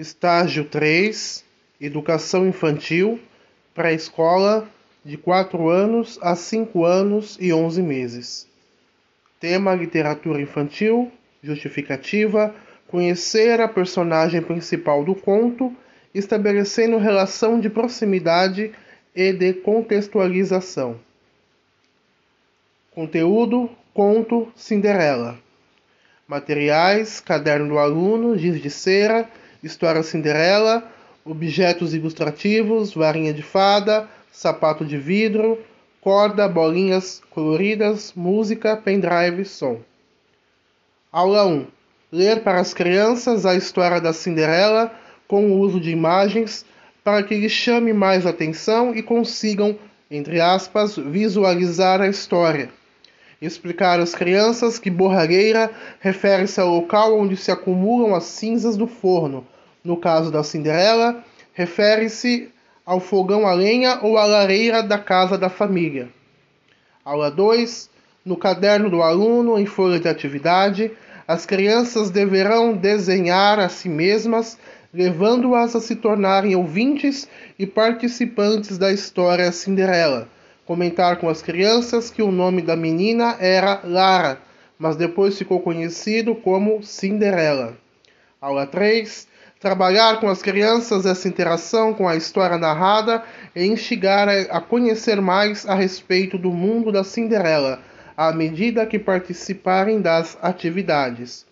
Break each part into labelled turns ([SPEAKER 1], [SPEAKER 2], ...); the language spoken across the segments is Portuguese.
[SPEAKER 1] Estágio 3 Educação Infantil Pré-Escola de 4 anos a 5 anos e 11 meses. Tema Literatura Infantil Justificativa Conhecer a personagem principal do conto, estabelecendo relação de proximidade e de contextualização. Conteúdo: Conto Cinderela. Materiais: Caderno do aluno, giz de cera História Cinderela, objetos ilustrativos, varinha de fada, sapato de vidro, corda, bolinhas coloridas, música, pendrive, som. Aula 1. Ler para as crianças a história da Cinderela com o uso de imagens para que lhes chame mais atenção e consigam, entre aspas, visualizar a história. Explicar às crianças que borragueira refere-se ao local onde se acumulam as cinzas do forno. No caso da Cinderela, refere-se ao fogão a lenha ou à lareira da casa da família. Aula 2. No caderno do aluno, em folha de atividade, as crianças deverão desenhar a si mesmas, levando-as a se tornarem ouvintes e participantes da história Cinderela comentar com as crianças que o nome da menina era Lara, mas depois ficou conhecido como Cinderela. Aula 3. Trabalhar com as crianças essa interação com a história narrada e instigar a conhecer mais a respeito do mundo da Cinderela, à medida que participarem das atividades.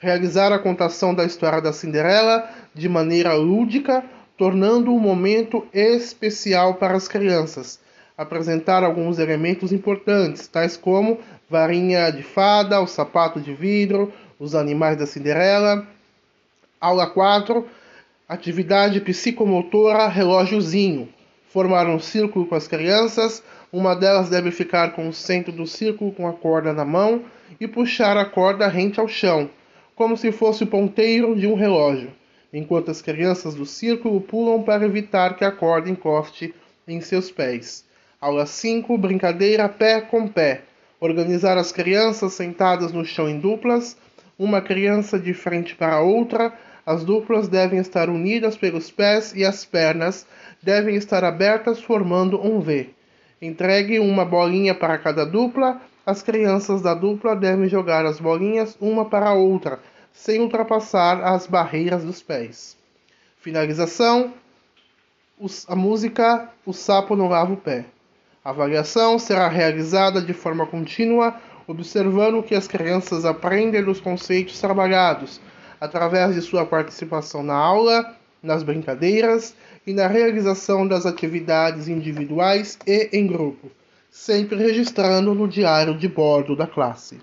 [SPEAKER 1] Realizar a contação da história da Cinderela de maneira lúdica, tornando um momento especial para as crianças apresentar alguns elementos importantes, tais como varinha de fada, o sapato de vidro, os animais da Cinderela. Aula 4, atividade psicomotora relógiozinho. Formar um círculo com as crianças, uma delas deve ficar com o centro do círculo com a corda na mão e puxar a corda rente ao chão, como se fosse o ponteiro de um relógio, enquanto as crianças do círculo pulam para evitar que a corda encoste em seus pés. Aula 5: Brincadeira pé com pé. Organizar as crianças sentadas no chão em duplas, uma criança de frente para a outra. As duplas devem estar unidas pelos pés e as pernas devem estar abertas, formando um V. Entregue uma bolinha para cada dupla. As crianças da dupla devem jogar as bolinhas uma para a outra, sem ultrapassar as barreiras dos pés. Finalização: a música O Sapo Não Lava o Pé. A avaliação será realizada de forma contínua, observando que as crianças aprendem dos conceitos trabalhados, através de sua participação na aula, nas brincadeiras e na realização das atividades individuais e em grupo, sempre registrando no diário de bordo da classe.